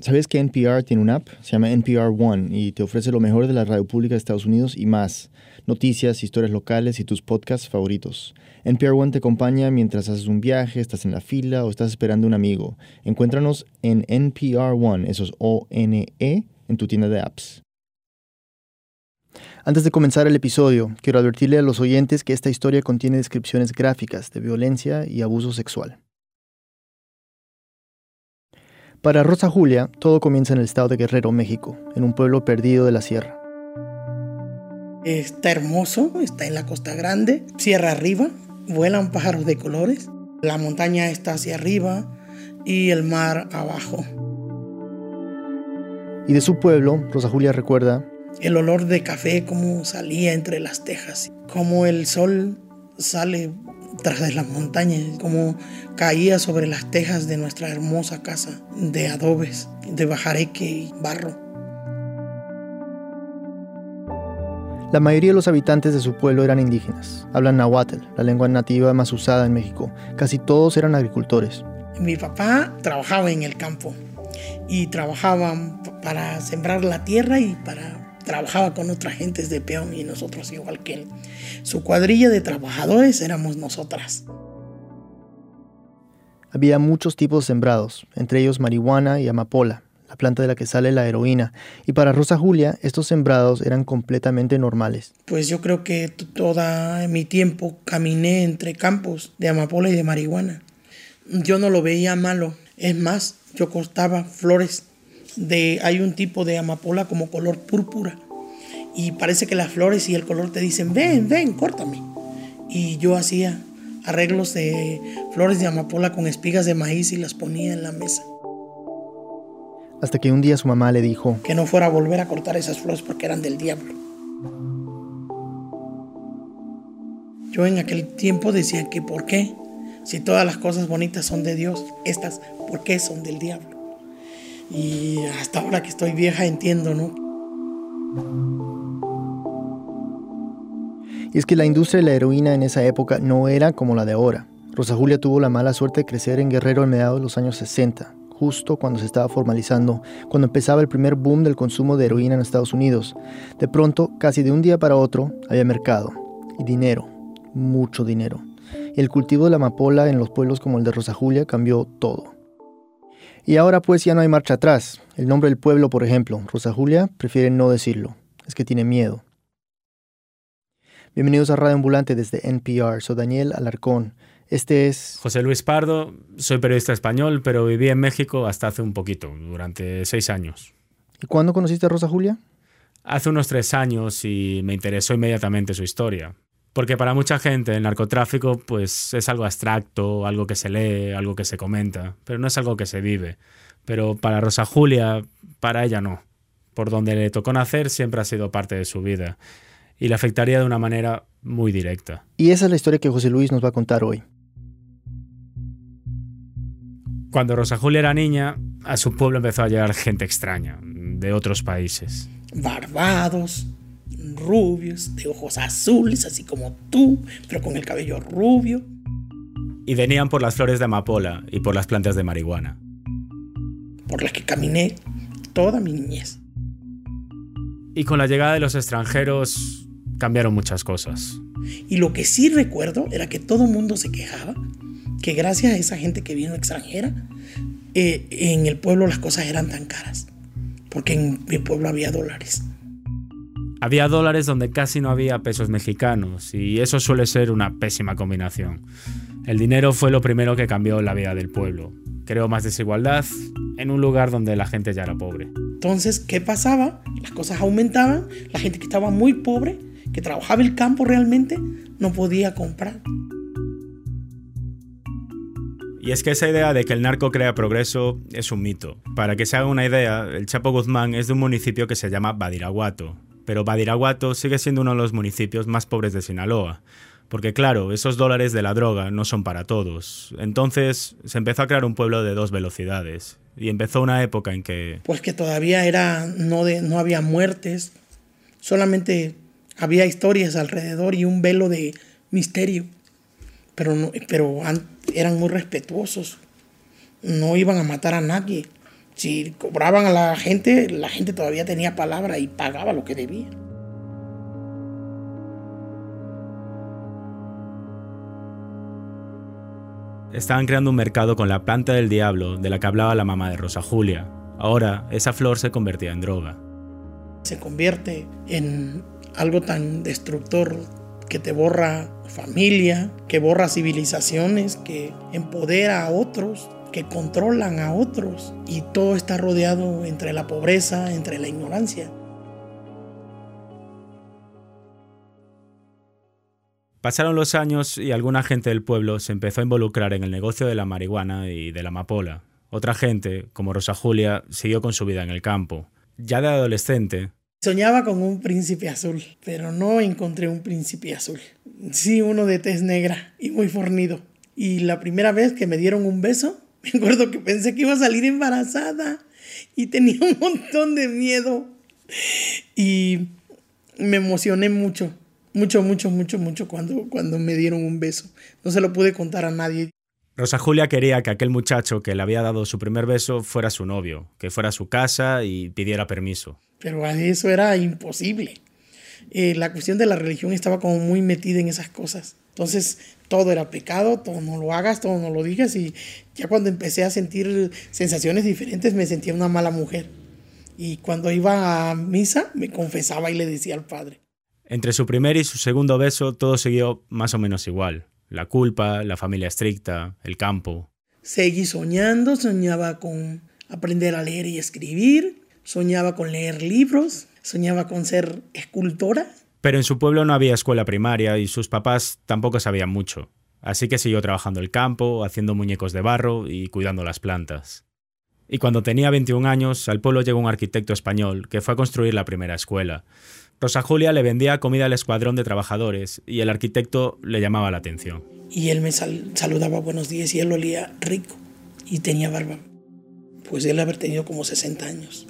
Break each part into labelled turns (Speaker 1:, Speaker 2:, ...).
Speaker 1: ¿Sabes que NPR tiene una app? Se llama NPR One y te ofrece lo mejor de la radio pública de Estados Unidos y más. Noticias, historias locales y tus podcasts favoritos. NPR One te acompaña mientras haces un viaje, estás en la fila o estás esperando un amigo. Encuéntranos en NPR One, eso es O-N-E, en tu tienda de apps. Antes de comenzar el episodio, quiero advertirle a los oyentes que esta historia contiene descripciones gráficas de violencia y abuso sexual. Para Rosa Julia, todo comienza en el estado de Guerrero, México, en un pueblo perdido de la sierra.
Speaker 2: Está hermoso, está en la costa grande, sierra arriba, vuelan pájaros de colores, la montaña está hacia arriba y el mar abajo.
Speaker 1: Y de su pueblo, Rosa Julia recuerda
Speaker 2: el olor de café como salía entre las tejas, como el sol sale tras de las montañas, como caía sobre las tejas de nuestra hermosa casa de adobes, de bajareque y barro.
Speaker 1: La mayoría de los habitantes de su pueblo eran indígenas. Hablan nahuatl, la lengua nativa más usada en México. Casi todos eran agricultores.
Speaker 2: Mi papá trabajaba en el campo y trabajaba para sembrar la tierra y para trabajaba con otras gentes de peón y nosotros igual que él. Su cuadrilla de trabajadores éramos nosotras.
Speaker 1: Había muchos tipos sembrados, entre ellos marihuana y amapola, la planta de la que sale la heroína, y para Rosa Julia estos sembrados eran completamente normales.
Speaker 2: Pues yo creo que todo mi tiempo caminé entre campos de amapola y de marihuana. Yo no lo veía malo, es más, yo cortaba flores de hay un tipo de amapola como color púrpura y parece que las flores y el color te dicen, ven, ven, córtame. Y yo hacía arreglos de flores de amapola con espigas de maíz y las ponía en la mesa.
Speaker 1: Hasta que un día su mamá le dijo
Speaker 2: que no fuera a volver a cortar esas flores porque eran del diablo. Yo en aquel tiempo decía que por qué, si todas las cosas bonitas son de Dios, estas, ¿por qué son del diablo? Y hasta ahora que estoy vieja entiendo, ¿no?
Speaker 1: Y es que la industria de la heroína en esa época no era como la de ahora. Rosa Julia tuvo la mala suerte de crecer en Guerrero en mediados de los años 60, justo cuando se estaba formalizando, cuando empezaba el primer boom del consumo de heroína en Estados Unidos. De pronto, casi de un día para otro, había mercado y dinero, mucho dinero. Y el cultivo de la amapola en los pueblos como el de Rosa Julia cambió todo. Y ahora pues ya no hay marcha atrás. El nombre del pueblo, por ejemplo, Rosa Julia, prefiere no decirlo. Es que tiene miedo. Bienvenidos a Radio Ambulante desde NPR. Soy Daniel Alarcón. Este es...
Speaker 3: José Luis Pardo. Soy periodista español, pero viví en México hasta hace un poquito, durante seis años.
Speaker 1: ¿Y cuándo conociste a Rosa Julia?
Speaker 3: Hace unos tres años y me interesó inmediatamente su historia. Porque para mucha gente el narcotráfico pues es algo abstracto, algo que se lee, algo que se comenta, pero no es algo que se vive. Pero para Rosa Julia, para ella no. Por donde le tocó nacer siempre ha sido parte de su vida y le afectaría de una manera muy directa.
Speaker 1: Y esa es la historia que José Luis nos va a contar hoy.
Speaker 3: Cuando Rosa Julia era niña, a su pueblo empezó a llegar gente extraña, de otros países.
Speaker 2: Barbados, rubios, de ojos azules, así como tú, pero con el cabello rubio.
Speaker 3: Y venían por las flores de amapola y por las plantas de marihuana.
Speaker 2: Por las que caminé toda mi niñez.
Speaker 3: Y con la llegada de los extranjeros cambiaron muchas cosas.
Speaker 2: Y lo que sí recuerdo era que todo el mundo se quejaba que gracias a esa gente que vino extranjera, eh, en el pueblo las cosas eran tan caras, porque en mi pueblo había dólares.
Speaker 3: Había dólares donde casi no había pesos mexicanos y eso suele ser una pésima combinación. El dinero fue lo primero que cambió la vida del pueblo. Creó más desigualdad en un lugar donde la gente ya era pobre.
Speaker 2: Entonces, ¿qué pasaba? Las cosas aumentaban, la gente que estaba muy pobre, que trabajaba el campo realmente, no podía comprar.
Speaker 3: Y es que esa idea de que el narco crea progreso es un mito. Para que se haga una idea, el Chapo Guzmán es de un municipio que se llama Badiraguato, pero Badiraguato sigue siendo uno de los municipios más pobres de Sinaloa. Porque claro, esos dólares de la droga no son para todos. Entonces se empezó a crear un pueblo de dos velocidades. Y empezó una época en que...
Speaker 2: Pues que todavía era, no, de, no había muertes, solamente había historias alrededor y un velo de misterio. Pero, no, pero eran muy respetuosos. No iban a matar a nadie. Si cobraban a la gente, la gente todavía tenía palabra y pagaba lo que debía.
Speaker 3: Estaban creando un mercado con la planta del diablo de la que hablaba la mamá de Rosa Julia. Ahora, esa flor se convertía en droga.
Speaker 2: Se convierte en algo tan destructor que te borra familia, que borra civilizaciones, que empodera a otros, que controlan a otros. Y todo está rodeado entre la pobreza, entre la ignorancia.
Speaker 3: Pasaron los años y alguna gente del pueblo se empezó a involucrar en el negocio de la marihuana y de la amapola. Otra gente, como Rosa Julia, siguió con su vida en el campo. Ya de adolescente,
Speaker 2: Soñaba con un príncipe azul, pero no encontré un príncipe azul. Sí, uno de tez negra y muy fornido. Y la primera vez que me dieron un beso, me acuerdo que pensé que iba a salir embarazada y tenía un montón de miedo. Y me emocioné mucho, mucho, mucho, mucho, mucho cuando, cuando me dieron un beso. No se lo pude contar a nadie.
Speaker 3: Rosa Julia quería que aquel muchacho que le había dado su primer beso fuera su novio, que fuera a su casa y pidiera permiso.
Speaker 2: Pero eso era imposible. Eh, la cuestión de la religión estaba como muy metida en esas cosas. Entonces todo era pecado, todo no lo hagas, todo no lo digas y ya cuando empecé a sentir sensaciones diferentes me sentía una mala mujer. Y cuando iba a misa me confesaba y le decía al padre.
Speaker 3: Entre su primer y su segundo beso todo siguió más o menos igual. La culpa, la familia estricta, el campo.
Speaker 2: Seguí soñando, soñaba con aprender a leer y escribir, soñaba con leer libros, soñaba con ser escultora.
Speaker 3: Pero en su pueblo no había escuela primaria y sus papás tampoco sabían mucho. Así que siguió trabajando el campo, haciendo muñecos de barro y cuidando las plantas. Y cuando tenía 21 años, al pueblo llegó un arquitecto español que fue a construir la primera escuela. Rosa Julia le vendía comida al escuadrón de trabajadores y el arquitecto le llamaba la atención.
Speaker 2: Y él me saludaba buenos días y él olía rico y tenía barba. Pues él haber tenido como 60 años.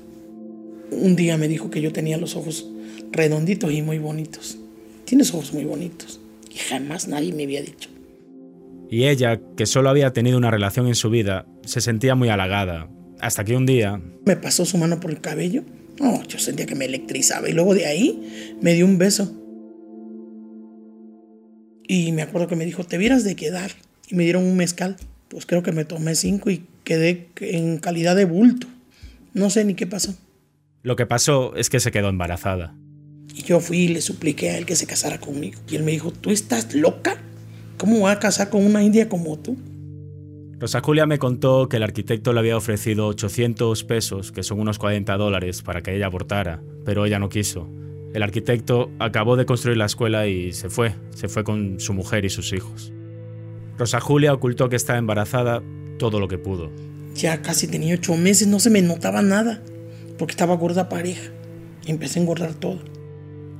Speaker 2: Un día me dijo que yo tenía los ojos redonditos y muy bonitos. Tienes ojos muy bonitos. Y jamás nadie me había dicho.
Speaker 3: Y ella, que solo había tenido una relación en su vida, se sentía muy halagada. Hasta que un día...
Speaker 2: Me pasó su mano por el cabello no, yo sentía que me electrizaba y luego de ahí me dio un beso. Y me acuerdo que me dijo, te vieras de quedar. Y me dieron un mezcal. Pues creo que me tomé cinco y quedé en calidad de bulto. No sé ni qué pasó.
Speaker 3: Lo que pasó es que se quedó embarazada.
Speaker 2: Y yo fui y le supliqué a él que se casara conmigo. Y él me dijo, ¿tú estás loca? ¿Cómo va a casar con una india como tú?
Speaker 3: Rosa Julia me contó que el arquitecto le había ofrecido 800 pesos, que son unos 40 dólares, para que ella abortara, pero ella no quiso. El arquitecto acabó de construir la escuela y se fue, se fue con su mujer y sus hijos. Rosa Julia ocultó que estaba embarazada todo lo que pudo.
Speaker 2: Ya casi tenía ocho meses, no se me notaba nada, porque estaba gorda pareja. Empecé a engordar todo.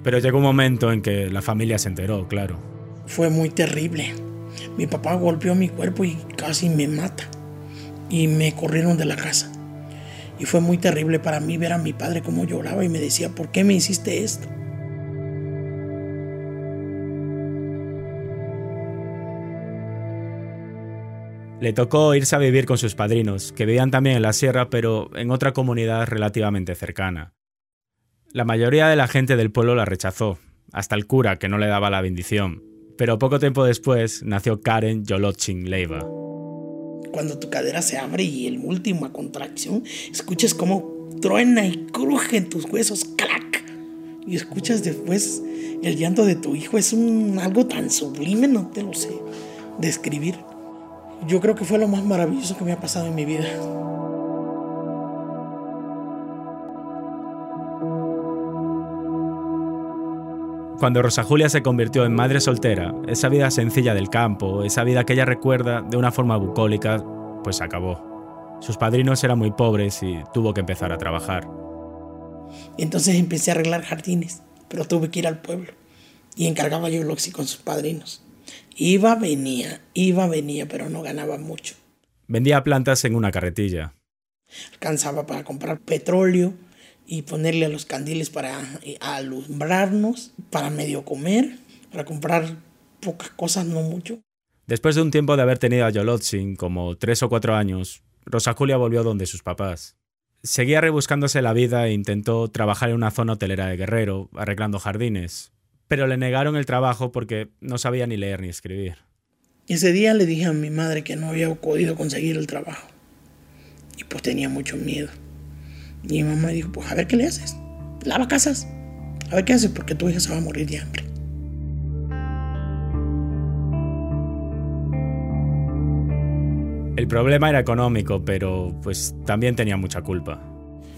Speaker 3: Pero llegó un momento en que la familia se enteró, claro.
Speaker 2: Fue muy terrible. Mi papá golpeó mi cuerpo y casi me mata. Y me corrieron de la casa. Y fue muy terrible para mí ver a mi padre cómo lloraba y me decía, ¿por qué me hiciste esto?
Speaker 3: Le tocó irse a vivir con sus padrinos, que vivían también en la sierra, pero en otra comunidad relativamente cercana. La mayoría de la gente del pueblo la rechazó, hasta el cura, que no le daba la bendición, pero poco tiempo después nació Karen Yolochin Leiva.
Speaker 2: Cuando tu cadera se abre y el última contracción, escuchas cómo truena y cruje en tus huesos, ¡clac! Y escuchas después el llanto de tu hijo. Es algo tan sublime, no te lo sé describir. Yo creo que fue lo más maravilloso que me ha pasado en mi vida.
Speaker 3: Cuando Rosa Julia se convirtió en madre soltera, esa vida sencilla del campo, esa vida que ella recuerda de una forma bucólica, pues acabó. Sus padrinos eran muy pobres y tuvo que empezar a trabajar.
Speaker 2: Entonces empecé a arreglar jardines, pero tuve que ir al pueblo y encargaba yo Loxi con sus padrinos. Iba, venía, iba, venía, pero no ganaba mucho.
Speaker 3: Vendía plantas en una carretilla.
Speaker 2: Alcanzaba para comprar petróleo, y ponerle a los candiles para eh, alumbrarnos, para medio comer, para comprar pocas cosas, no mucho.
Speaker 3: Después de un tiempo de haber tenido a Yolotzin, como tres o cuatro años, Rosa Julia volvió donde sus papás. Seguía rebuscándose la vida e intentó trabajar en una zona hotelera de Guerrero, arreglando jardines, pero le negaron el trabajo porque no sabía ni leer ni escribir.
Speaker 2: Ese día le dije a mi madre que no había podido conseguir el trabajo. Y pues tenía mucho miedo. Y mi mamá dijo, pues a ver qué le haces. Lava casas. A ver qué haces porque tu hija se va a morir de hambre.
Speaker 3: El problema era económico, pero pues también tenía mucha culpa.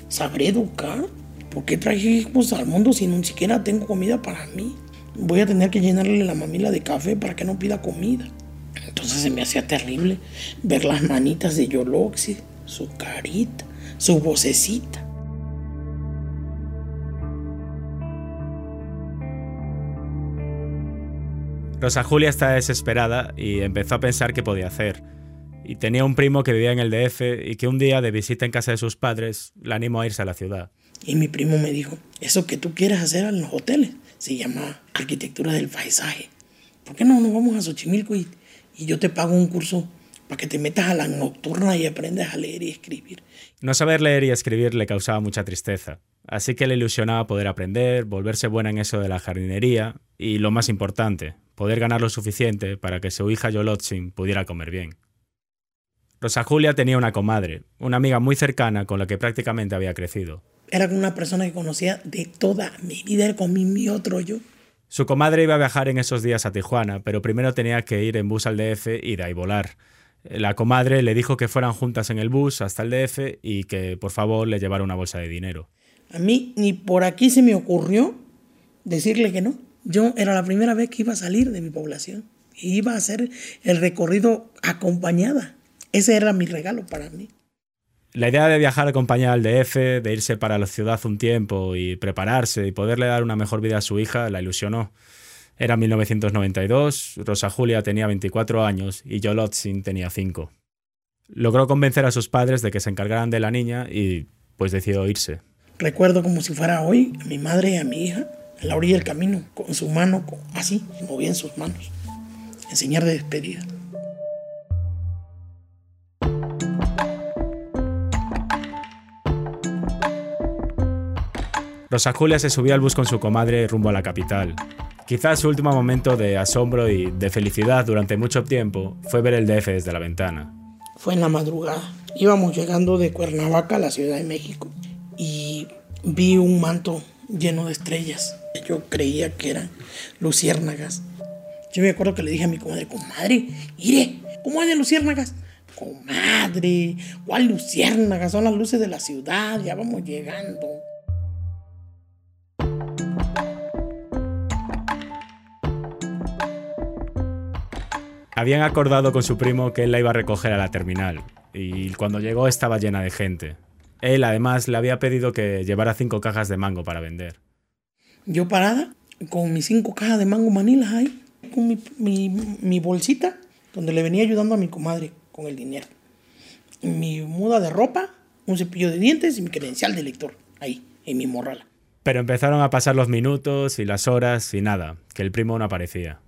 Speaker 2: ¿Sabré educar? ¿Por qué traje hijos al mundo si ni siquiera tengo comida para mí? Voy a tener que llenarle la mamila de café para que no pida comida. Entonces se me hacía terrible ver las manitas de Yoloxi, su carita, su vocecita.
Speaker 3: Rosa Julia estaba desesperada y empezó a pensar qué podía hacer y tenía un primo que vivía en el DF y que un día de visita en casa de sus padres la animó a irse a la ciudad.
Speaker 2: Y mi primo me dijo, eso que tú quieres hacer en los hoteles se llama arquitectura del paisaje. ¿Por qué no nos vamos a Xochimilco y, y yo te pago un curso para que te metas a la nocturna y aprendas a leer y escribir?
Speaker 3: No saber leer y escribir le causaba mucha tristeza, así que le ilusionaba poder aprender, volverse buena en eso de la jardinería y, lo más importante, poder ganar lo suficiente para que su hija Yolotzin pudiera comer bien. Rosa Julia tenía una comadre, una amiga muy cercana con la que prácticamente había crecido.
Speaker 2: Era una persona que conocía de toda mi vida, con mi, otro yo.
Speaker 3: Su comadre iba a viajar en esos días a Tijuana, pero primero tenía que ir en bus al DF y de ahí volar. La comadre le dijo que fueran juntas en el bus hasta el DF y que por favor le llevara una bolsa de dinero.
Speaker 2: A mí ni por aquí se me ocurrió decirle que no. Yo era la primera vez que iba a salir de mi población y iba a hacer el recorrido acompañada. Ese era mi regalo para mí.
Speaker 3: La idea de viajar acompañada al DF, de irse para la ciudad un tiempo y prepararse y poderle dar una mejor vida a su hija la ilusionó. Era 1992, Rosa Julia tenía 24 años y Yolotzin tenía 5. Logró convencer a sus padres de que se encargaran de la niña y pues decidió irse.
Speaker 2: Recuerdo como si fuera hoy a mi madre y a mi hija en la orilla del camino, con su mano así, movía sus manos, enseñar de despedida.
Speaker 3: Rosa Julia se subió al bus con su comadre rumbo a la capital. Quizás su último momento de asombro y de felicidad durante mucho tiempo fue ver el DF desde la ventana.
Speaker 2: Fue en la madrugada. Íbamos llegando de Cuernavaca a la Ciudad de México y vi un manto lleno de estrellas. Yo creía que eran luciérnagas. Yo me acuerdo que le dije a mi comadre, comadre, mire, ¿cómo hay de luciérnagas? Comadre, ¿cuál luciérnagas? Son las luces de la ciudad, ya vamos llegando.
Speaker 3: Habían acordado con su primo que él la iba a recoger a la terminal, y cuando llegó estaba llena de gente. Él además le había pedido que llevara cinco cajas de mango para vender.
Speaker 2: Yo parada, con mis cinco cajas de mango manilas ahí, con mi, bolsita, donde le venía ayudando a mi comadre con el dinero. Mi muda de ropa, un cepillo de dientes y mi credencial de lector, ahí, en mi morrala.
Speaker 3: Pero empezaron a pasar los minutos y las horas y nada, que el primo no aparecía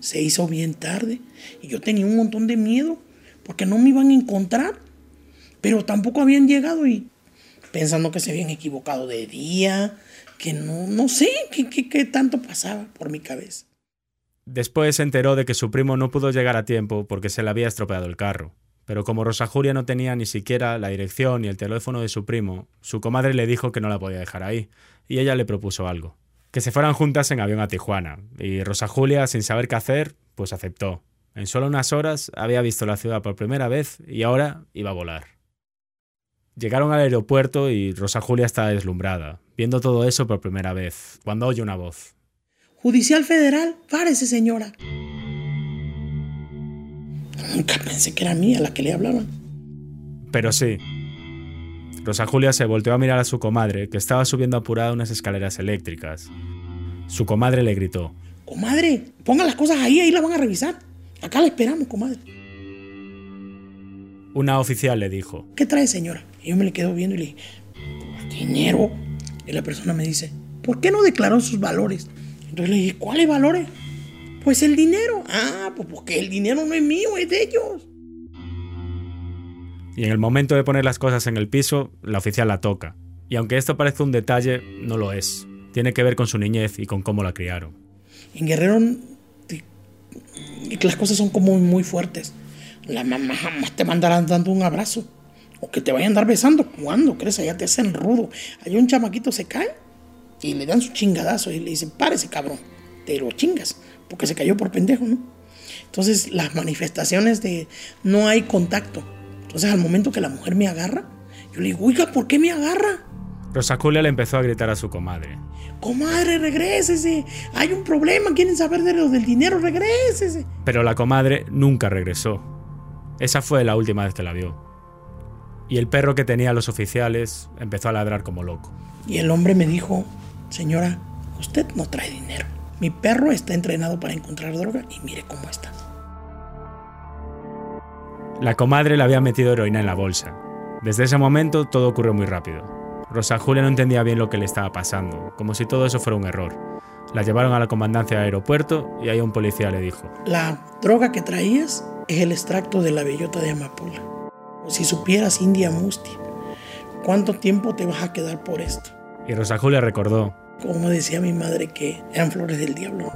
Speaker 2: se hizo bien tarde y yo tenía un montón de miedo porque no me iban a encontrar, pero tampoco habían llegado y pensando que se habían equivocado de día, que no, no sé qué, qué, tanto pasaba por mi cabeza.
Speaker 3: Después se enteró de que su primo no pudo llegar a tiempo porque se le había estropeado el carro. Pero como Rosa Julia no tenía ni siquiera la dirección ni el teléfono de su primo, su comadre le dijo que no la podía dejar ahí, y ella le propuso algo que se fueran juntas en avión a Tijuana, y Rosa Julia, sin saber qué hacer, pues aceptó. En solo unas horas había visto la ciudad por primera vez y ahora iba a volar. Llegaron al aeropuerto y Rosa Julia estaba deslumbrada, viendo todo eso por primera vez, cuando oye una voz.
Speaker 2: Judicial Federal, párese señora. Nunca pensé que era mía la que le hablaban.
Speaker 3: Pero sí, Rosa Julia se volteó a mirar a su comadre, que estaba subiendo apurada unas escaleras eléctricas. Su comadre le gritó:
Speaker 2: Comadre, ponga las cosas ahí, ahí las van a revisar. Acá la esperamos, comadre.
Speaker 3: Una oficial le dijo:
Speaker 2: ¿Qué trae, señora? Y yo me le quedo viendo y le dije: dinero. Y la persona me dice: ¿Por qué no declaró sus valores? Entonces le dije: ¿Cuáles valores? Pues el dinero. Ah, pues porque el dinero no es mío, es de ellos.
Speaker 3: Y en el momento de poner las cosas en el piso, la oficial la toca. Y aunque esto parece un detalle, no lo es. Tiene que ver con su niñez y con cómo la criaron.
Speaker 2: En Guerrero las cosas son como muy fuertes. La mamá jamás te mandará dando un abrazo. O que te vayan a andar besando. cuando crees? Allá te hacen rudo. Hay un chamaquito se cae y le dan su chingadazo y le dicen, párese cabrón. Te lo chingas. Porque se cayó por pendejo, ¿no? Entonces las manifestaciones de no hay contacto. Entonces al momento que la mujer me agarra, yo le digo, oiga, ¿por qué me agarra?
Speaker 3: Rosa Julia le empezó a gritar a su comadre.
Speaker 2: Comadre, regrésese. Hay un problema, quieren saber de lo del dinero, regrésese.
Speaker 3: Pero la comadre nunca regresó. Esa fue la última vez que la vio. Y el perro que tenía los oficiales empezó a ladrar como loco.
Speaker 2: Y el hombre me dijo, señora, usted no trae dinero. Mi perro está entrenado para encontrar droga y mire cómo está.
Speaker 3: La comadre le había metido heroína en la bolsa. Desde ese momento todo ocurrió muy rápido. Rosa Julia no entendía bien lo que le estaba pasando, como si todo eso fuera un error. La llevaron a la comandancia del aeropuerto y ahí un policía le dijo:
Speaker 2: La droga que traías es el extracto de la bellota de amapola. O si supieras India Musti, ¿cuánto tiempo te vas a quedar por esto?
Speaker 3: Y Rosa Julia recordó
Speaker 2: como decía mi madre que eran flores del diablo.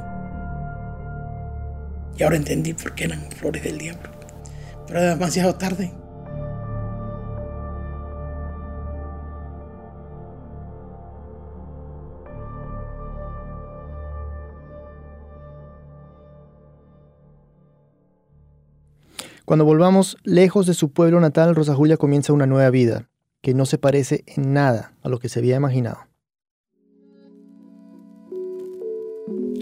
Speaker 2: Y ahora entendí por qué eran flores del diablo. Pero demasiado tarde.
Speaker 1: Cuando volvamos lejos de su pueblo natal, Rosa Julia comienza una nueva vida, que no se parece en nada a lo que se había imaginado.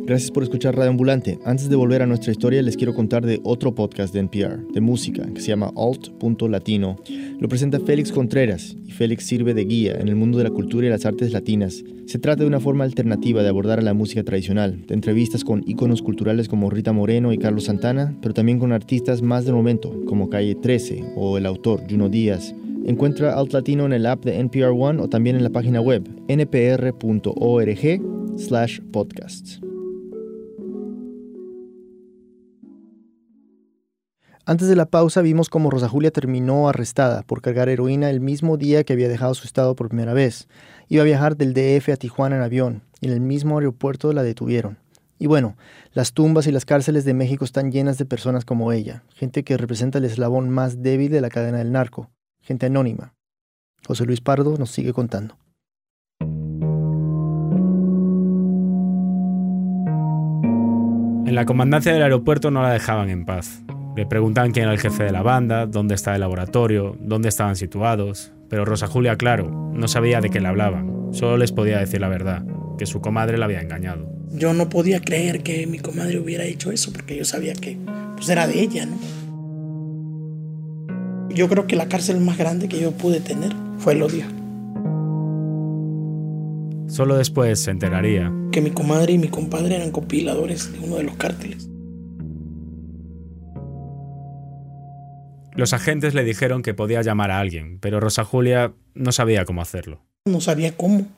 Speaker 1: Gracias por escuchar Radio Ambulante. Antes de volver a nuestra historia, les quiero contar de otro podcast de NPR, de música, que se llama Alt.latino. Lo presenta Félix Contreras y Félix sirve de guía en el mundo de la cultura y las artes latinas. Se trata de una forma alternativa de abordar a la música tradicional, de entrevistas con íconos culturales como Rita Moreno y Carlos Santana, pero también con artistas más del momento, como Calle 13 o el autor Juno Díaz. Encuentra Alt Latino en el app de NPR One o también en la página web npr.org slash podcasts. Antes de la pausa vimos cómo Rosa Julia terminó arrestada por cargar heroína el mismo día que había dejado su estado por primera vez. Iba a viajar del DF a Tijuana en avión y en el mismo aeropuerto la detuvieron. Y bueno, las tumbas y las cárceles de México están llenas de personas como ella, gente que representa el eslabón más débil de la cadena del narco, gente anónima. José Luis Pardo nos sigue contando.
Speaker 3: En la comandancia del aeropuerto no la dejaban en paz. Le preguntaban quién era el jefe de la banda, dónde estaba el laboratorio, dónde estaban situados. Pero Rosa Julia, claro, no sabía de qué le hablaban. Solo les podía decir la verdad, que su comadre la había engañado.
Speaker 2: Yo no podía creer que mi comadre hubiera hecho eso, porque yo sabía que pues, era de ella, ¿no? Yo creo que la cárcel más grande que yo pude tener fue el odio.
Speaker 3: Solo después se enteraría.
Speaker 2: Que mi comadre y mi compadre eran compiladores de uno de los cárteles.
Speaker 3: Los agentes le dijeron que podía llamar a alguien, pero Rosa Julia no sabía cómo hacerlo.
Speaker 2: No sabía cómo.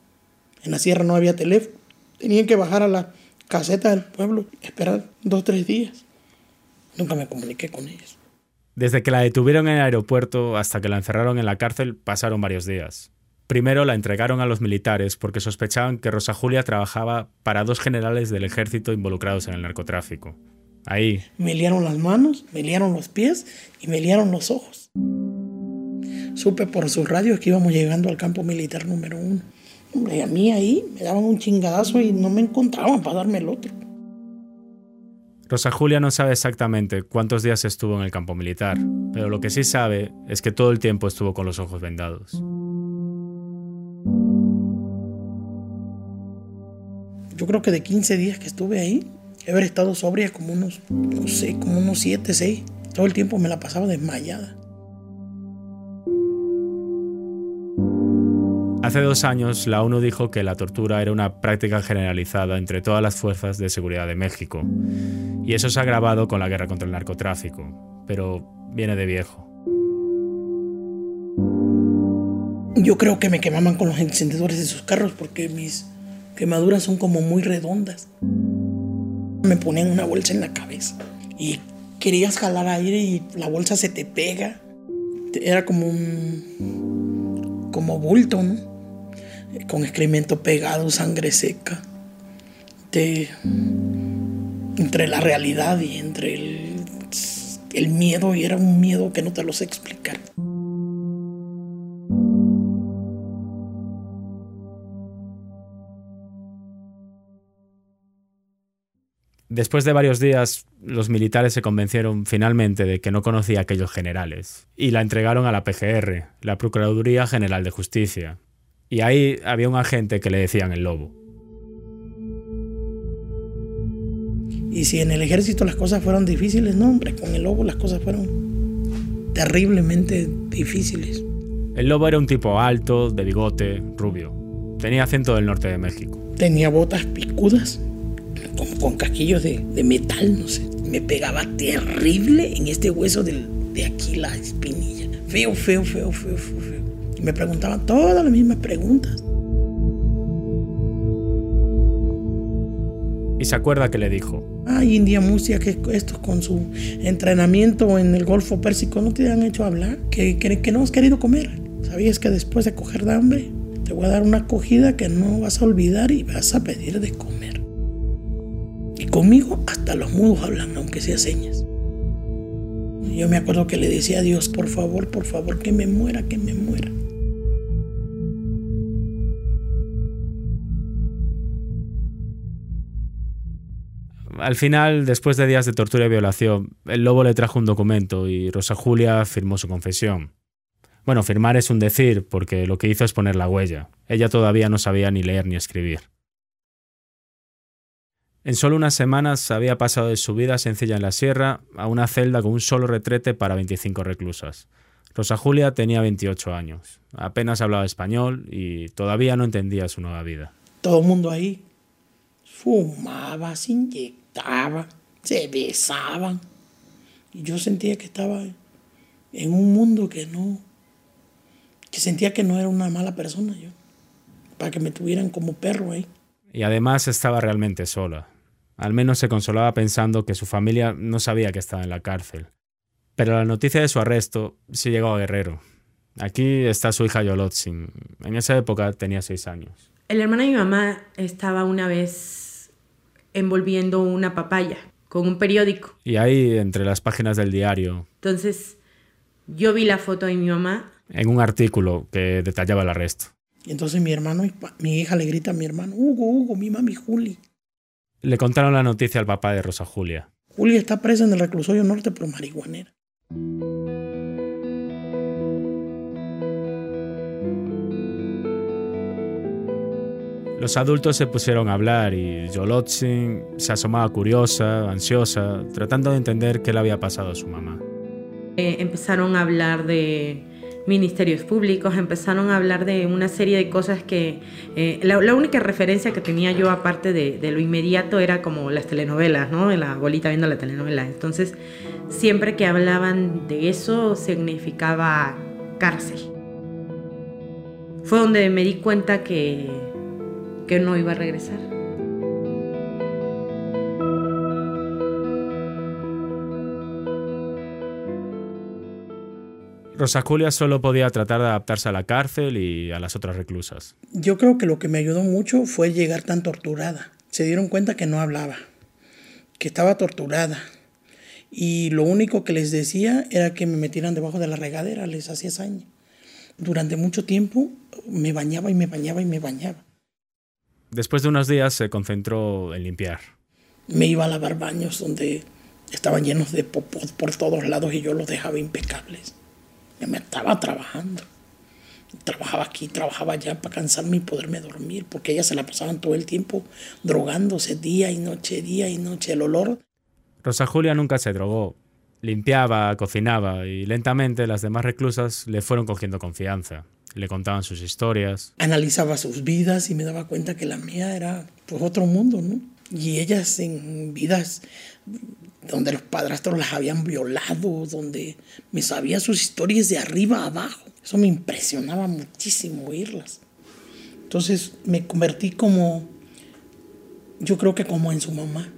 Speaker 2: En la sierra no había teléfono. Tenían que bajar a la caseta del pueblo, esperar dos o tres días. Nunca me comuniqué con ellos.
Speaker 3: Desde que la detuvieron en el aeropuerto hasta que la encerraron en la cárcel pasaron varios días. Primero la entregaron a los militares porque sospechaban que Rosa Julia trabajaba para dos generales del ejército involucrados en el narcotráfico. Ahí.
Speaker 2: Me liaron las manos, me liaron los pies y me liaron los ojos. Supe por sus radios que íbamos llegando al campo militar número uno. Hombre, a mí ahí me daban un chingadazo y no me encontraban para darme el otro.
Speaker 3: Rosa Julia no sabe exactamente cuántos días estuvo en el campo militar, pero lo que sí sabe es que todo el tiempo estuvo con los ojos vendados.
Speaker 2: Yo creo que de 15 días que estuve ahí, haber estado sobria como unos, no sé, como unos 7, 6. Todo el tiempo me la pasaba desmayada.
Speaker 3: Hace dos años, la ONU dijo que la tortura era una práctica generalizada entre todas las fuerzas de seguridad de México. Y eso se ha agravado con la guerra contra el narcotráfico. Pero viene de viejo.
Speaker 2: Yo creo que me quemaban con los encendedores de sus carros porque mis quemaduras son como muy redondas. Me ponían una bolsa en la cabeza y querías jalar aire y la bolsa se te pega. Era como un. como bulto. Con excremento pegado, sangre seca. De, entre la realidad y entre el, el miedo, y era un miedo que no te lo sé explicar.
Speaker 3: Después de varios días, los militares se convencieron finalmente de que no conocía a aquellos generales y la entregaron a la PGR, la Procuraduría General de Justicia. Y ahí había un agente que le decían el lobo.
Speaker 2: Y si en el ejército las cosas fueron difíciles, no, hombre, con el lobo las cosas fueron terriblemente difíciles.
Speaker 3: El lobo era un tipo alto, de bigote, rubio. Tenía acento del norte de México.
Speaker 2: Tenía botas picudas como con casquillos de, metal, no sé. Me pegaba terrible en este hueso de aquí, la espinilla. Feo, feo, feo, feo, feo, Y me preguntaban todas las mismas preguntas.
Speaker 3: Y se acuerda que le dijo.
Speaker 2: Ay, India Musia, que estos con su entrenamiento en el Golfo Pérsico no te han hecho hablar, que, que, que no has querido comer. ¿Sabías que después de coger de hambre te voy a dar una acogida que no vas a olvidar y vas a pedir de comer? Conmigo hasta los mudos hablan, aunque sea señas. Yo me acuerdo que le decía a Dios, por favor, por favor, que me muera, que me muera.
Speaker 3: Al final, después de días de tortura y violación, el lobo le trajo un documento y Rosa Julia firmó su confesión. Bueno, firmar es un decir, porque lo que hizo es poner la huella. Ella todavía no sabía ni leer ni escribir. En solo unas semanas había pasado de su vida sencilla en la sierra a una celda con un solo retrete para 25 reclusas. Rosa Julia tenía 28 años, apenas hablaba español y todavía no entendía su nueva vida.
Speaker 2: Todo el mundo ahí fumaba, se inyectaba, se besaban. Y yo sentía que estaba en un mundo que no, que sentía que no era una mala persona yo, para que me tuvieran como perro ahí.
Speaker 3: Y además estaba realmente sola. Al menos se consolaba pensando que su familia no sabía que estaba en la cárcel. Pero la noticia de su arresto sí llegó a Guerrero. Aquí está su hija Yolotzin. En esa época tenía seis años.
Speaker 4: El hermano de mi mamá estaba una vez envolviendo una papaya con un periódico.
Speaker 3: Y ahí, entre las páginas del diario.
Speaker 4: Entonces, yo vi la foto de mi mamá.
Speaker 3: En un artículo que detallaba el arresto.
Speaker 2: Y entonces mi hermano, mi hija le grita a mi hermano, Hugo, Hugo, mi mami Juli.
Speaker 3: Le contaron la noticia al papá de Rosa Julia.
Speaker 2: Julia está presa en el reclusorio norte por marihuanera.
Speaker 3: Los adultos se pusieron a hablar y Yolotzin se asomaba curiosa, ansiosa, tratando de entender qué le había pasado a su mamá.
Speaker 4: Eh, empezaron a hablar de ministerios públicos, empezaron a hablar de una serie de cosas que eh, la, única referencia que tenía yo aparte de, lo inmediato era como las telenovelas, ¿no? La abuelita viendo la telenovela. Entonces, siempre que hablaban de eso significaba cárcel. Fue donde me di cuenta que, que no iba a regresar.
Speaker 3: Rosa Julia solo podía tratar de adaptarse a la cárcel y a las otras reclusas.
Speaker 2: Yo creo que lo que me ayudó mucho fue llegar tan torturada. Se dieron cuenta que no hablaba, que estaba torturada. Y lo único que les decía era que me metieran debajo de la regadera, les hacía saña. Durante mucho tiempo me bañaba y me bañaba y me bañaba.
Speaker 3: Después de unos días se concentró en limpiar.
Speaker 2: Me iba a lavar baños donde estaban llenos de popos por todos lados y yo los dejaba impecables. Yo me estaba trabajando. Trabajaba aquí, trabajaba allá para cansarme y poderme dormir, porque ellas se la pasaban todo el tiempo drogándose día y noche, día y noche. El olor.
Speaker 3: Rosa Julia nunca se drogó. Limpiaba, cocinaba y lentamente las demás reclusas le fueron cogiendo confianza. Le contaban sus historias.
Speaker 2: Analizaba sus vidas y me daba cuenta que la mía era pues otro mundo, ¿no? Y ellas en vidas donde los padrastros las habían violado, donde me sabía sus historias de arriba a abajo. Eso me impresionaba muchísimo oírlas. Entonces me convertí como, yo creo que como en su mamá.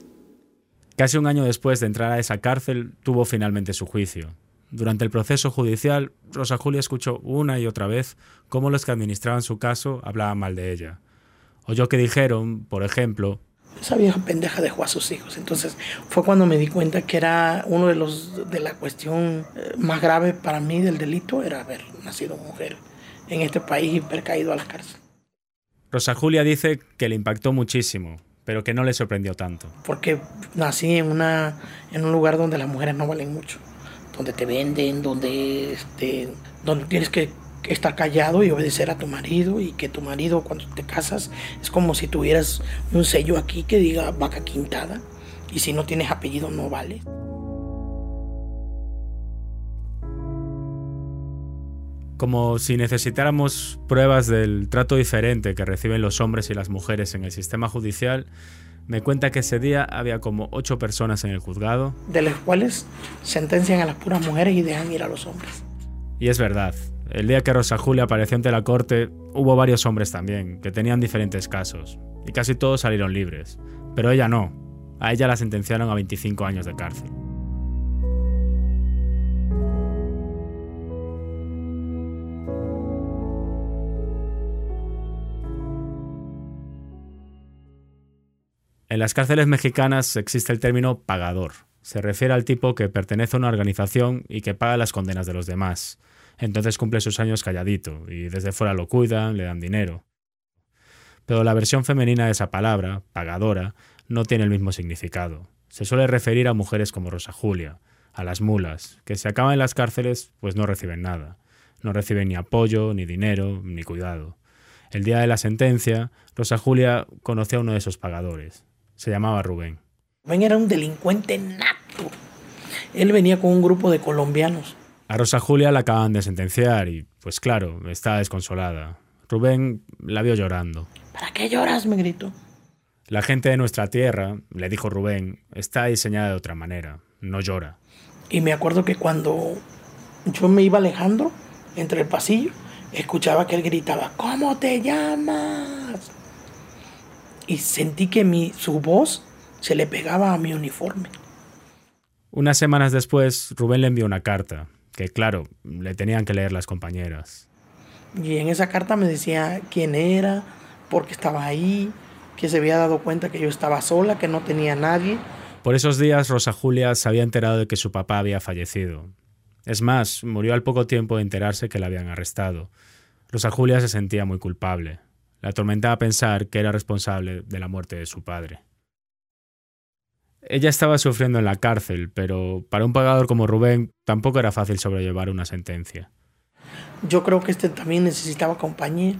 Speaker 3: Casi un año después de entrar a esa cárcel, tuvo finalmente su juicio. Durante el proceso judicial, Rosa Julia escuchó una y otra vez cómo los que administraban su caso hablaban mal de ella. Oyó que dijeron, por ejemplo,
Speaker 2: esa vieja pendeja dejó a sus hijos. Entonces fue cuando me di cuenta que era uno de los de la cuestión eh, más grave para mí del delito era haber nacido mujer en este país y haber caído a la cárcel.
Speaker 3: Rosa Julia dice que le impactó muchísimo, pero que no le sorprendió tanto.
Speaker 2: Porque nací en una en un lugar donde las mujeres no valen mucho, donde te venden, donde este, donde tienes que estar callado y obedecer a tu marido y que tu marido cuando te casas es como si tuvieras un sello aquí que diga vaca quintada y si no tienes apellido no vale.
Speaker 3: Como si necesitáramos pruebas del trato diferente que reciben los hombres y las mujeres en el sistema judicial, me cuenta que ese día había como ocho personas en el juzgado.
Speaker 2: De las cuales sentencian a las puras mujeres y dejan ir a los hombres.
Speaker 3: Y es verdad, el día que Rosa Julia apareció ante la corte, hubo varios hombres también, que tenían diferentes casos, y casi todos salieron libres. Pero ella no. A ella la sentenciaron a 25 años de cárcel. En las cárceles mexicanas existe el término pagador. Se refiere al tipo que pertenece a una organización y que paga las condenas de los demás. Entonces cumple sus años calladito y desde fuera lo cuidan, le dan dinero. Pero la versión femenina de esa palabra, pagadora, no tiene el mismo significado. Se suele referir a mujeres como Rosa Julia, a las mulas, que se acaban en las cárceles pues no reciben nada. No reciben ni apoyo, ni dinero, ni cuidado. El día de la sentencia, Rosa Julia conoció a uno de esos pagadores. Se llamaba Rubén.
Speaker 2: Rubén era un delincuente nato. Él venía con un grupo de colombianos
Speaker 3: a Rosa Julia la acaban de sentenciar y, pues claro, está desconsolada. Rubén la vio llorando.
Speaker 2: ¿Para qué lloras? me gritó.
Speaker 3: La gente de nuestra tierra, le dijo Rubén, está diseñada de otra manera, no llora.
Speaker 2: Y me acuerdo que cuando yo me iba alejando entre el pasillo, escuchaba que él gritaba, ¿cómo te llamas? Y sentí que mi, su voz se le pegaba a mi uniforme.
Speaker 3: Unas semanas después, Rubén le envió una carta que claro, le tenían que leer las compañeras.
Speaker 2: Y en esa carta me decía quién era, por qué estaba ahí, que se había dado cuenta que yo estaba sola, que no tenía nadie.
Speaker 3: Por esos días Rosa Julia se había enterado de que su papá había fallecido. Es más, murió al poco tiempo de enterarse que la habían arrestado. Rosa Julia se sentía muy culpable. La atormentaba pensar que era responsable de la muerte de su padre. Ella estaba sufriendo en la cárcel, pero para un pagador como Rubén tampoco era fácil sobrellevar una sentencia.
Speaker 2: Yo creo que este también necesitaba compañía.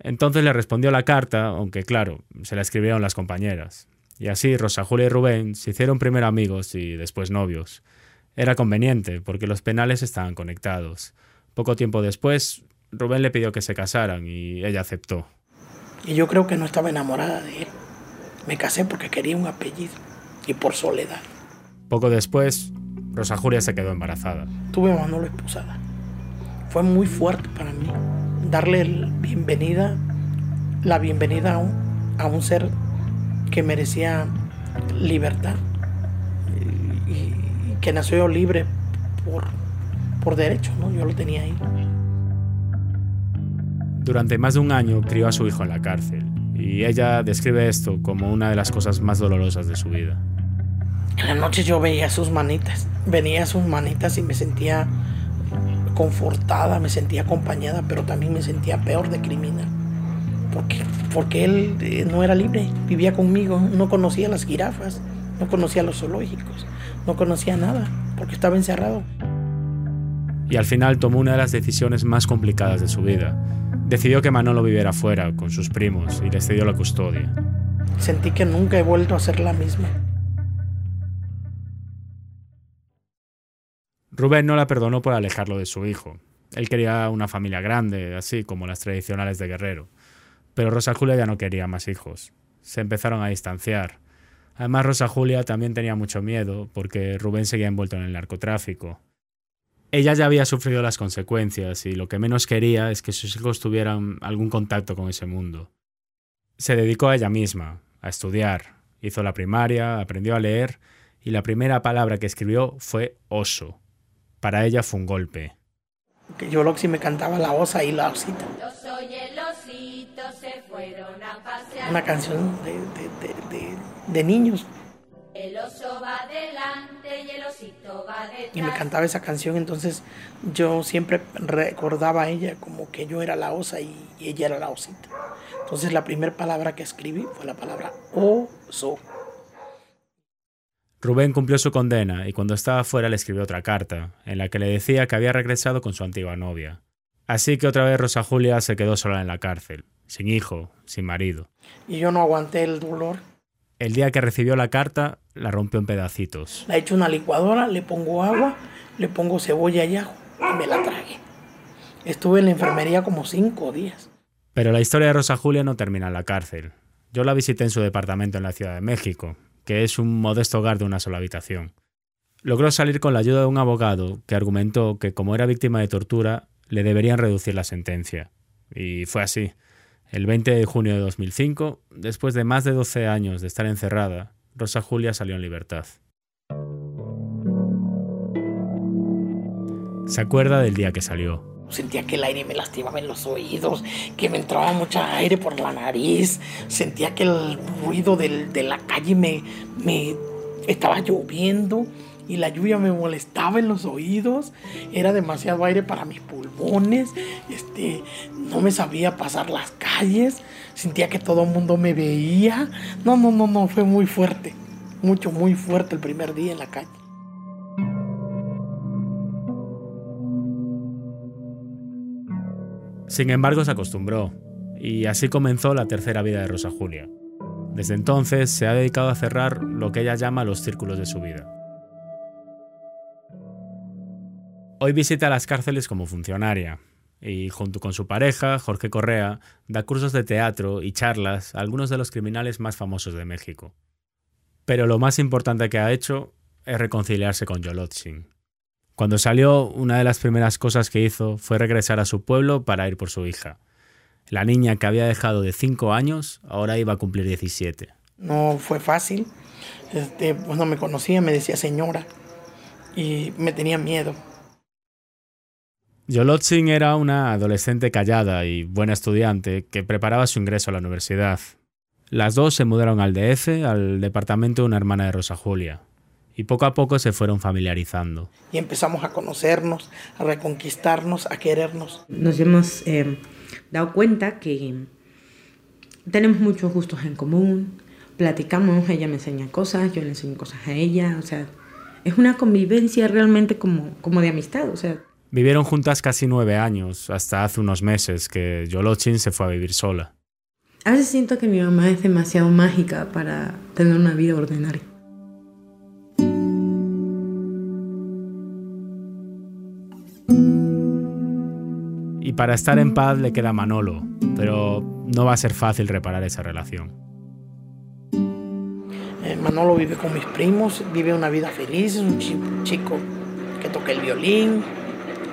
Speaker 3: Entonces le respondió la carta, aunque claro, se la escribieron las compañeras. Y así Rosa Julia y Rubén se hicieron primero amigos y después novios. Era conveniente, porque los penales estaban conectados. Poco tiempo después, Rubén le pidió que se casaran y ella aceptó.
Speaker 2: Y yo creo que no estaba enamorada de él. Me casé porque quería un apellido y por soledad.
Speaker 3: Poco después, Rosa Julia se quedó embarazada.
Speaker 2: Tuve a Manolo esposada. Fue muy fuerte para mí darle la bienvenida, la bienvenida a un, a un ser que merecía libertad y, que nació libre por, por derecho, ¿no? Yo lo tenía ahí.
Speaker 3: Durante más de un año crió a su hijo en la cárcel y ella describe esto como una de las cosas más dolorosas de su vida.
Speaker 2: En la noche yo veía sus manitas, venía sus manitas y me sentía confortada, me sentía acompañada, pero también me sentía peor de criminal. Porque, porque él eh, no era libre, vivía conmigo, no conocía las jirafas, no conocía los zoológicos, no conocía nada, porque estaba encerrado.
Speaker 3: Y al final tomó una de las decisiones más complicadas de su vida. Decidió que Manolo viviera fuera con sus primos y les cedió la custodia.
Speaker 2: Sentí que nunca he vuelto a ser la misma.
Speaker 3: Rubén no la perdonó por alejarlo de su hijo. Él quería una familia grande, así como las tradicionales de Guerrero. Pero Rosa Julia ya no quería más hijos. Se empezaron a distanciar. Además, Rosa Julia también tenía mucho miedo porque Rubén seguía envuelto en el narcotráfico. Ella ya había sufrido las consecuencias y lo que menos quería es que sus hijos tuvieran algún contacto con ese mundo. Se dedicó a ella misma, a estudiar. Hizo la primaria, aprendió a leer y la primera palabra que escribió fue oso Para ella fue un golpe.
Speaker 2: Que Yoloxi me cantaba la osa y la osita. Una canción de, niños. El oso va adelante y el osito va detrás. Y me cantaba esa canción, entonces yo siempre recordaba a ella como que yo era la osa y, ella era la osita. Entonces la primera palabra que escribí fue la palabra oso.
Speaker 3: Rubén cumplió su condena y cuando estaba fuera le escribió otra carta, en la que le decía que había regresado con su antigua novia. Así que otra vez Rosa Julia se quedó sola en la cárcel, sin hijo, sin marido.
Speaker 2: Y yo no aguanté el dolor.
Speaker 3: El día que recibió la carta, la rompió en pedacitos.
Speaker 2: La hecho una licuadora, le pongo agua, le pongo cebolla y ajo y me la tragué. Estuve en la enfermería como cinco días.
Speaker 3: Pero la historia de Rosa Julia no termina en la cárcel. Yo la visité en su departamento en la Ciudad de México, que es un modesto hogar de una sola habitación. Logró salir con la ayuda de un abogado que argumentó que como era víctima de tortura, le deberían reducir la sentencia. Y fue así. El 20 de junio de 2005, después de más de 12 años de estar encerrada, Rosa Julia salió en libertad. Se acuerda del día que salió.
Speaker 2: Sentía que el aire me lastimaba en los oídos, que me entraba mucho aire por la nariz. Sentía que el ruido de la calle me, me estaba lloviendo y la lluvia me molestaba en los oídos. Era demasiado aire para mis pulmones. Este, no me sabía pasar las calles. Sentía que todo el mundo me veía. No, no, no, no, fue muy fuerte. Mucho, muy fuerte el primer día en la calle.
Speaker 3: Sin embargo, se acostumbró, y así comenzó la tercera vida de Rosa Julia. Desde entonces se ha dedicado a cerrar lo que ella llama los círculos de su vida. Hoy visita las cárceles como funcionaria, y junto con su pareja, Jorge Correa, da cursos de teatro y charlas a algunos de los criminales más famosos de México. Pero lo más importante que ha hecho es reconciliarse con Yolotzin, cuando salió, una de las primeras cosas que hizo fue regresar a su pueblo para ir por su hija. La niña que había dejado de 5 años ahora iba a cumplir 17.
Speaker 2: No fue fácil. Este, pues no me conocía, me decía señora y me tenía miedo.
Speaker 3: Yolotzin era una adolescente callada y buena estudiante que preparaba su ingreso a la universidad. Las dos se mudaron al DF, al departamento de una hermana de Rosa Julia y poco a poco se fueron familiarizando.
Speaker 2: Y empezamos a conocernos, a reconquistarnos, a querernos.
Speaker 4: Nos hemos eh, dado cuenta que tenemos muchos gustos en común, platicamos, ella me enseña cosas, yo le enseño cosas a ella, o sea, es una convivencia realmente como, como de amistad, o sea.
Speaker 3: Vivieron juntas casi nueve años, hasta hace unos meses que Yolochin se fue a vivir sola.
Speaker 4: A veces siento que mi mamá es demasiado mágica para tener una vida ordinaria.
Speaker 3: Para estar en paz le queda Manolo, pero no va a ser fácil reparar esa relación.
Speaker 2: Eh, Manolo vive con mis primos, vive una vida feliz, es un chico que toca el violín,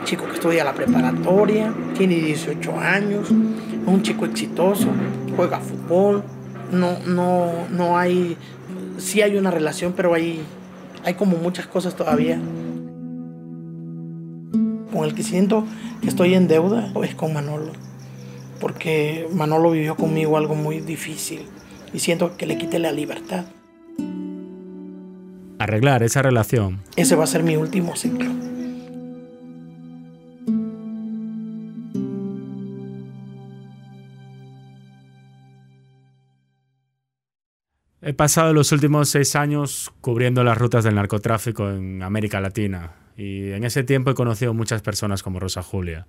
Speaker 2: chico que estudia la preparatoria, tiene 18 años, es un chico exitoso, juega fútbol, no, no, no hay, sí hay una relación, pero hay, hay como muchas cosas todavía con el que siento que estoy en deuda es con Manolo, porque Manolo vivió conmigo algo muy difícil y siento que le quité la libertad.
Speaker 3: Arreglar esa relación.
Speaker 2: Ese va a ser mi último ciclo.
Speaker 3: He pasado los últimos seis años cubriendo las rutas del narcotráfico en América Latina, y en ese tiempo he conocido muchas personas como Rosa Julia.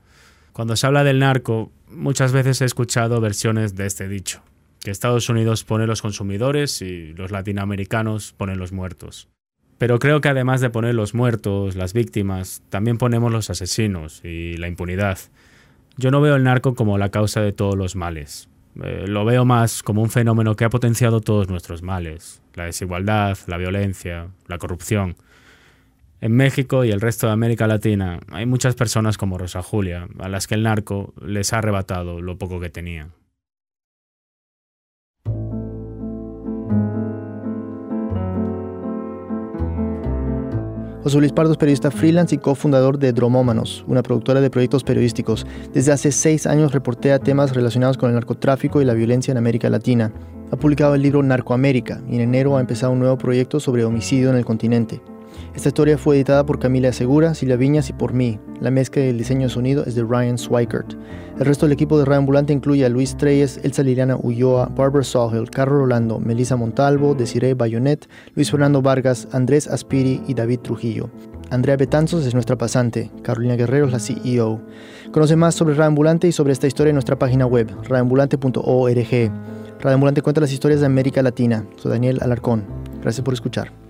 Speaker 3: Cuando se habla del narco, muchas veces he escuchado versiones de este dicho, que Estados Unidos pone los consumidores y los latinoamericanos ponen los muertos. Pero creo que además de poner los muertos, las víctimas, también ponemos los asesinos y la impunidad. Yo no veo el narco como la causa de todos los males. Eh, lo veo más como un fenómeno que ha potenciado todos nuestros males. La desigualdad, la violencia, la corrupción. En México y el resto de América Latina hay muchas personas como Rosa Julia, a las que el narco les ha arrebatado lo poco que tenían.
Speaker 1: José Luis Pardo es periodista freelance y cofundador de Dromómanos, una productora de proyectos periodísticos. Desde hace seis años reportea temas relacionados con el narcotráfico y la violencia en América Latina. Ha publicado el libro Narcoamérica y en enero ha empezado un nuevo proyecto sobre homicidio en el continente. Esta historia fue editada por Camila Segura, Silvia Viñas y por mí. La mezcla y el diseño de sonido es de Ryan Swikert. El resto del equipo de Radio incluye a Luis Treyes, Elsa Liliana Ulloa, Barbara Sawhill, Carlos Rolando, Melissa Montalvo, Desiree Bayonet, Luis Fernando Vargas, Andrés Aspiri y David Trujillo. Andrea Betanzos es nuestra pasante, Carolina Guerrero es la CEO. Conoce más sobre Radio y sobre esta historia en nuestra página web, radioambulante.org. Radio Ambulante cuenta las historias de América Latina. Soy Daniel Alarcón. Gracias por escuchar.